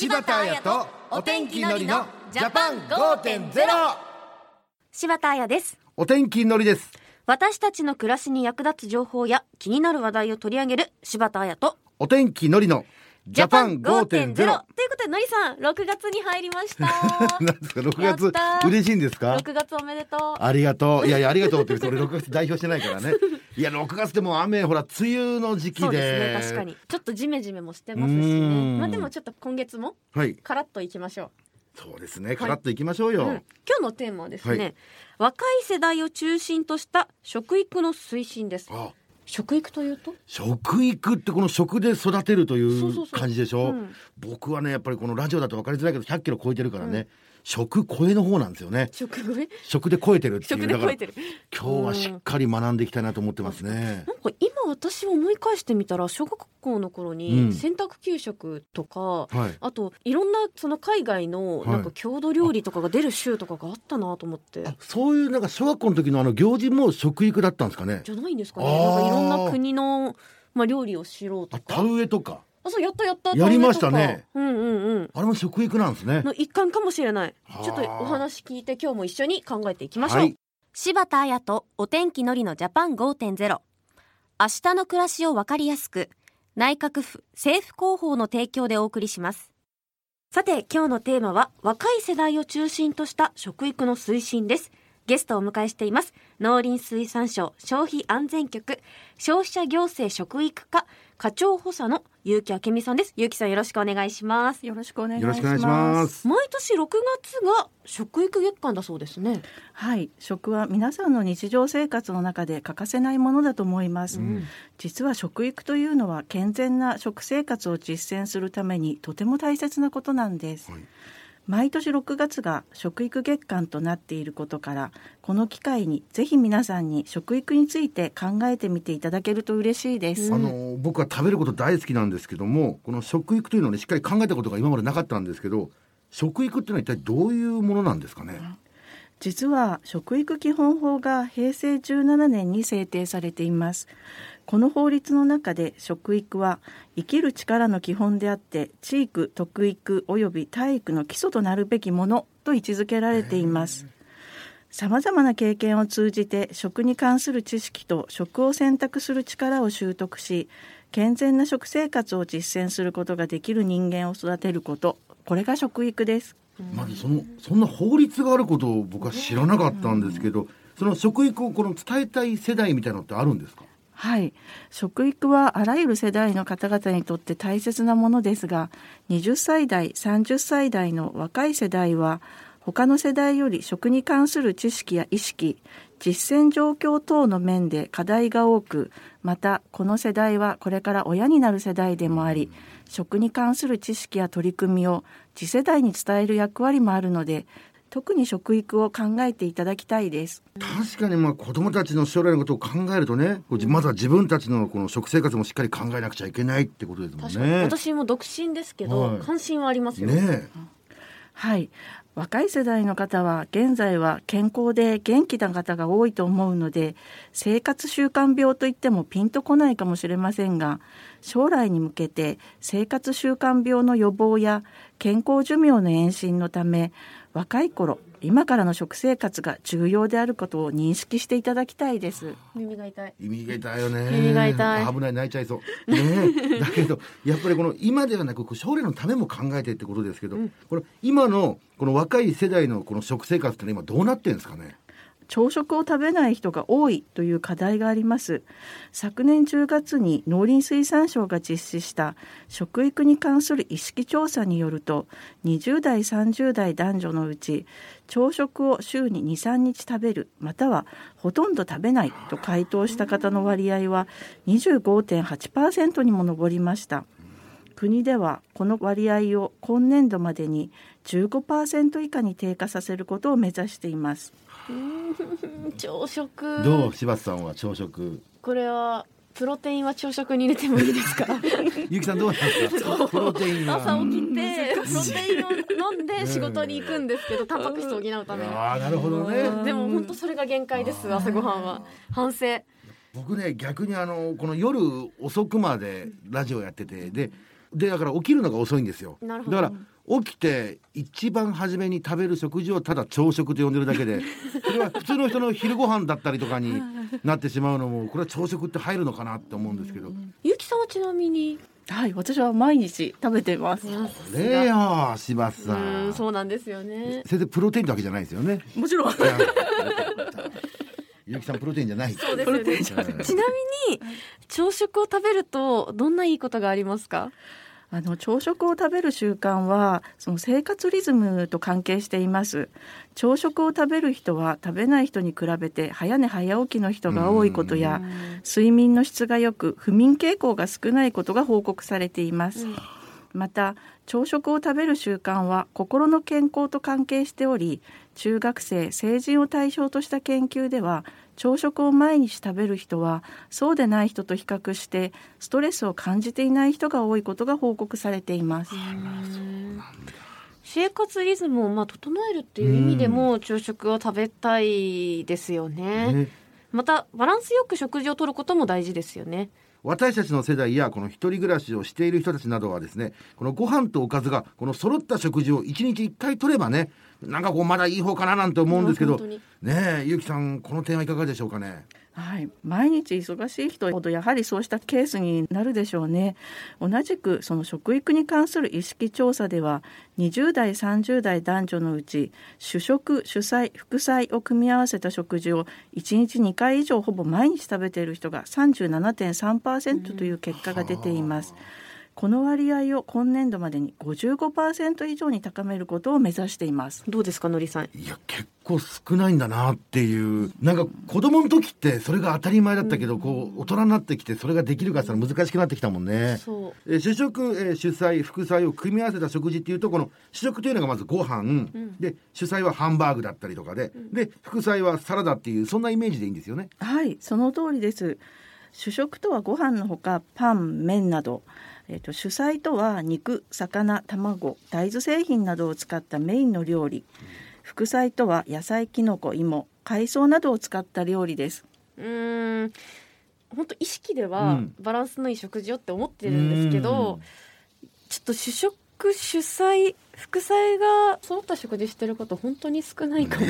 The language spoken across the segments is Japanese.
柴田彩とお天気のりのジャパン5.0柴田彩です。お天気のりです。私たちの暮らしに役立つ情報や気になる話題を取り上げる柴田彩とお天気のりのジャパン5.0ということでのりさん6月に入りました。なんですか6やっ月嬉しいんですか？6月おめでとう。ありがとう。いやいや ありがとうって言うと俺6月代表してないからね。いや6月でも雨ほら梅雨の時期で。そうですね確かに。ちょっとジメジメもしてますしうねん。まあでもちょっと今月もはい。カラッといきましょそうですねカラッといきましょうよ、う、うん、今日のテーマはですね、はい。若い世代を中心とした食育の推進です。あ食育というと？食育ってこの食で育てるという感じでしょ？うん。僕はねやっぱりこのラジオだと分かりづらいけど100キロ超えてるからね、食超えの方なんですよね。食食え？食で超えてるっていう。食でだから超えてる今日はしっかり学んでいきたいなと思ってますね。なんか今私思い返してみたら小学校の頃うん。に選択給食とか、はい。あといろんなその海外のはい。なんか郷土料理とかが出る週とかがあったなと思って、あそういうなんか小学校の時のあの行事も食育だったんですかね。じゃないんですかね。なんかいろんな国の、まあ、料理を知ろうとあ田か植えとか。あそうやったやったやりましたね。うんうんうん。あれも食育なんですね。の一環かもしれない。はあ。ちょっとお話聞いて今日も一緒に考えていきましょう、はい。柴田彩とお天気のりのジャパン5.0明日の暮らしをわかりやすく内閣府政府広報の提供でお送りします。さて今日のテーマは若い世代を中心とした食育の推進ですゲストをお迎えしています農林水産省消費安全局消費者行政食育課課長補佐の結城明美さんです結城さんよろしくお願いしますよろしくお願いします。よろしくお願いします毎年6月が食育月間だそうですね。はい、食は皆さんの日常生活の中で欠かせないものだと思います。うん実は食育というのは健全な食生活を実践するためにとても大切なことなんです。はい毎年6月が食育月間となっていることからこの機会にぜひ皆さんに食育について考えてみていただけると嬉しいです、うん。あの僕は食べること大好きなんですけどもこの食育というのをねしっかり考えたことが今までなかったんですけど食育っていうのは一体どういうものなんですかね、実は食育基本法が平成17年に制定されていますこの法律の中で食育は生きる力の基本であって地域特育及び体育の基礎となるべきものと位置づけられています。さまざまな経験を通じて食に関する知識と食を選択する力を習得し健全な食生活を実践することができる人間を育てること。これが食育です。まずそのそんな法律があることを僕は知らなかったんですけど、その食育をこの伝えたい世代みたいなのってあるんですか？はい。食育はあらゆる世代の方々にとって大切なものですが20歳代30歳代の若い世代は他の世代より食に関する知識や意識実践状況等の面で課題が多くまたこの世代はこれから親になる世代でもあり食に関する知識や取り組みを次世代に伝える役割もあるので特に食育を考えていただきたいです。確かにまあ子供たちの将来のことを考えるとね、まずは自分たちのこの食生活もしっかり考えなくちゃいけないってことですもん確かにね。私も独身ですけど、はい。関心はありますよ。ねはい。若い世代の方は現在は健康で元気な方が多いと思うので生活習慣病といってもピンとこないかもしれませんが将来に向けて生活習慣病の予防や健康寿命の延伸のため若い頃今からの食生活が重要であることを認識していただきたいです。耳が痛い。意味が痛いよね。耳が痛い危ない泣いちゃいそう。ねだけどやっぱりこの今ではなくこう将来のためも考えてってことですけど、これ今のこの若い世代のこの食生活ってのは今どうなってるんですかね？朝食を食べない人が多いという課題があります。昨年10月に農林水産省が実施した食育に関する意識調査によると20代30代男女のうち朝食を週に23日食べるまたはほとんど食べないと回答した方の割合は25.8%にも上りました。国ではこの割合を今年度までに15%以下に低下させることを目指しています朝食。どう？柴田さんは朝食。これはプロテインは朝食に入れてもいいですか？ゆきさんどうですか？プロテインは。朝起きてプロテインを飲んで仕事に行くんですけど、タンパク質を補うために。ああなるほどね。でも本当それが限界です。朝ごはんは反省。僕ね逆にあのこの夜遅くまでラジオやっててででだから起きるのが遅いんですよ。なるほど。だから起きて一番初めに食べる食事をただ朝食と呼んでるだけでそれは普通の人の昼ご飯だったりとかになってしまうのもこれは朝食って入るのかなって思うんですけど。ゆきさんはちなみに？はい、私は毎日食べてます。これよ柴田さうんんそうなんですよね。先生プロテインってわけじゃないですよね。もちろん。ゆきさんプロテインじゃない。そうですプロテインちなみに朝食を食べるとどんないいことがありますか？あの朝食を食べる習慣はその生活リズムと関係しています。朝食を食べる人は食べない人に比べて早寝早起きの人が多いことや睡眠の質が良く不眠傾向が少ないことが報告されています、また朝食を食べる習慣は心の健康と関係しており中学生成人を対象とした研究では朝食を毎日食べる人はそうでない人と比較してストレスを感じていない人が多いことが報告されています。生活リズムをまあ整えるっていう意味でも朝食を食べたいですよね、ね。またバランスよく食事をとることも大事ですよね私たちの世代やこの一人暮らしをしている人たちなどはですねこのご飯とおかずがこの揃った食事を一日一回取ればねなんかこうまだいい方かななんて思うんですけどねえゆうきさんこの点はいかがでしょうかね？はい、毎日忙しい人ほどやはりそうしたケースになるでしょうね。同じくその食育に関する意識調査では20代30代男女のうち主食主菜副菜を組み合わせた食事を1日2回以上ほぼ毎日食べている人が37.3%という結果が出ています、この割合を今年度までに55%以上に高めることを目指しています。どうですかのりさん？いや結構少ないんだなっていう。なんか子供の時ってそれが当たり前だったけど、こう大人になってきてそれができるかって言ったら難しくなってきたもんね。そう。えー主食、えー主菜副菜を組み合わせた食事っていうとこの主食というのがまずご飯、で主菜はハンバーグだったりとかで、で副菜はサラダっていうそんなイメージでいいんですよね。はい、その通りです。主食とはご飯のほかパン、麺など、えっと主菜とは肉、魚、卵、大豆製品などを使ったメインの料理。副菜とは野菜、きのこ、芋、海藻などを使った料理です。うーん。本当意識でうはん。バランスのいい食事をって思ってるんですけど、ちょっと主食主菜副菜が揃った食事してること本当に少ないかも、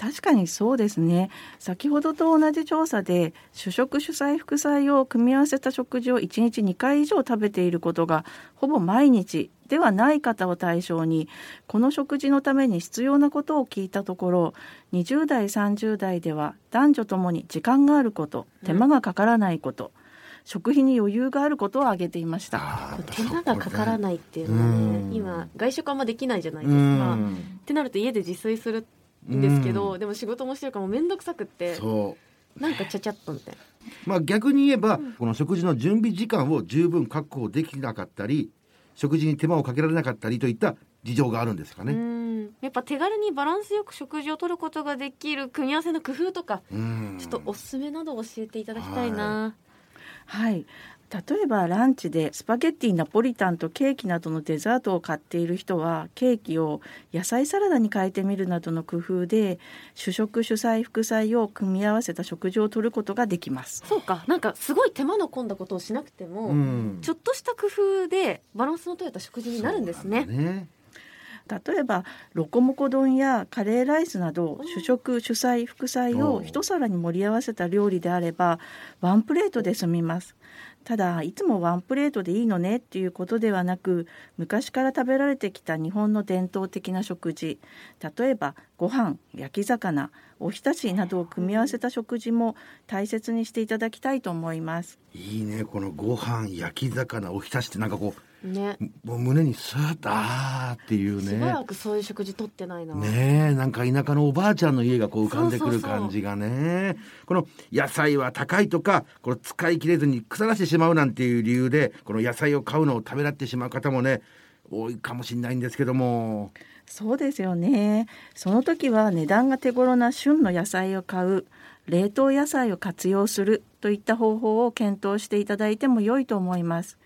確かにそうですね。先ほどと同じ調査で主食主菜副菜を組み合わせた食事を1日2回以上食べていることがほぼ毎日ではない方を対象にこの食事のために必要なことを聞いたところ20代30代では男女ともに時間があること手間がかからないこと、食費に余裕があることを挙げていました。手間がかからないっていうのはうん。ね今外食あんまできないじゃないでうすか、ん。ってなると家で自炊するんですけど、でも仕事もしてるからもう面倒くさくってなんかちゃちゃっとみたいな。まあ逆に言えば、この食事の準備時間を十分確保できなかったり食事に手間をかけられなかったりといった事情があるんですかうね。ん。やっぱ手軽にバランスよく食事をとることができる組み合わせの工夫とかうん。ちょっとおすすめなど教えていただきたいな、はい。例えばランチでスパゲッティナポリタンとケーキなどのデザートを買っている人はケーキを野菜サラダに変えてみるなどの工夫で主食主菜副菜を組み合わせた食事をとることができます。そうか。なんかすごい手間の込んだことをしなくても、うん。ちょっとした工夫でバランスの取れた食事になるんですね。そうなんだね例えばロコモコ丼やカレーライスなど主食主菜副菜を一皿に盛り合わせた料理であればワンプレートで済みます。ただいつもワンプレートでいいのねっていうことではなく昔から食べられてきた日本の伝統的な食事。例えばご飯焼き魚おひたしなどを組み合わせた食事も大切にしていただきたいと思います。いいねこのご飯焼き魚おひたしってなんかこね。うもう胸にスーッとあーっていうしばらねくそういう食事とってないな、ねえなんか田舎のおばあちゃんの家がこう浮かんでくるそうそうそう感じがね。この野菜は高いとかこれ使い切れずに腐らしてしまうなんていう理由でこの野菜を買うのをためらってしまう方もね多いかもしれないんですけどもそうですよね。その時は値段が手頃な旬の野菜を買う、冷凍野菜を活用するといった方法を検討していただいても良いと思います。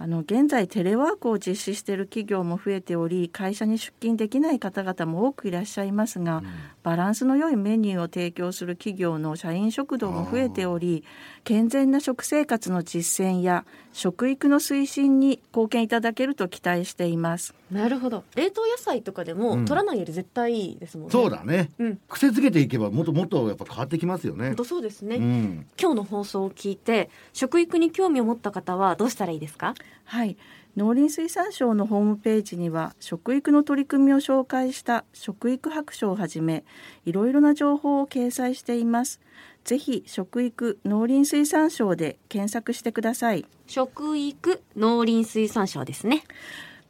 あの現在テレワークを実施している企業も増えており会社に出勤できない方々も多くいらっしゃいますが、バランスの良いメニューを提供する企業の社員食堂も増えており健全な食生活の実践や食育の推進に貢献いただけると期待しています。なるほど。冷凍野菜とかでも、うん。取らないより絶対いいですもんね。そうだね。うん。癖づけていけばもっともっとやっぱ変わってきますよね。そうですね、うん。今日の放送を聞いて食育に興味を持った方はどうしたらいいですか？はい。農林水産省のホームページには食育の取り組みを紹介した食育白書をはじめいろいろな情報を掲載しています。ぜひ食育農林水産省で検索してください。食育農林水産省ですね。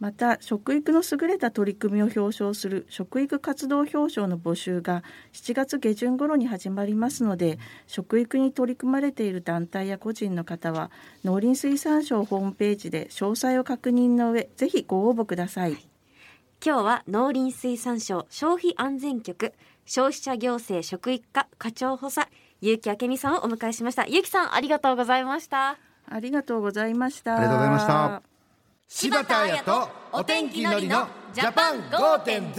また食育の優れた取り組みを表彰する食育活動表彰の募集が7月下旬頃に始まりますので食育に取り組まれている団体や個人の方は農林水産省ホームページで詳細を確認の上ぜひご応募ください。今日は農林水産省消費安全局消費者行政食育課課長補佐結城明美さんをお迎えしました。結城さんありがとうございました。ありがとうございました。ありがとうございました柴田彩とお天気のりのジャパン5.0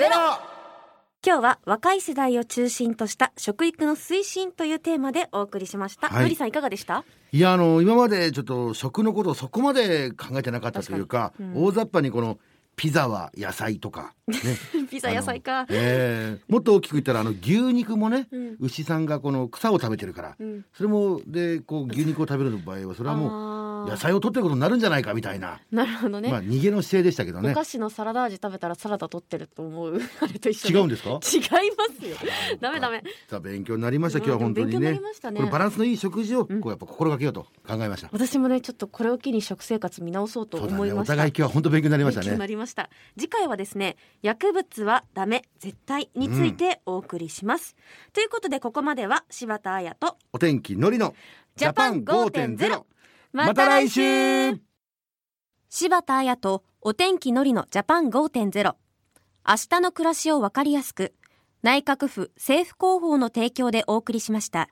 今日は若い世代を中心とした食育の推進というテーマでお送りしました、はい。のりさんいかがでした？いやあの今までちょっと食のことをそこまで考えてなかったというか確かにうん。大雑把にこのピザは野菜とか、ね、ピザ野菜か。えーもっと大きく言ったらあの牛肉もね、うん。牛さんがこの草を食べてるから、うん。それもでこう牛肉を食べる場合はそれはもう野菜を取ってることになるんじゃないかみたいな、なるほどね、まあ逃げの姿勢でしたけどね。お菓子のサラダ味食べたらサラダ取ってると思う。あれと一緒違うんですか？違いますよ。ダメダメ。さあ勉強になりました今日は本当にうん勉強になねりましたね。これバランスのいい食事をうん。こうやっぱ心がけようと考えました、私もねちょっとこれを機に食生活見直そうと思いました。互い今日は本当勉強になりました勉強になねりました。次回はですね薬物はダメ絶対についてお送りします、ということでここまでは柴田彩とお天気のりのジャパン5.0また来週。柴田彩とお天気のりのジャパン5.0明日の暮らしをわかりやすく内閣府政府広報の提供でお送りしました。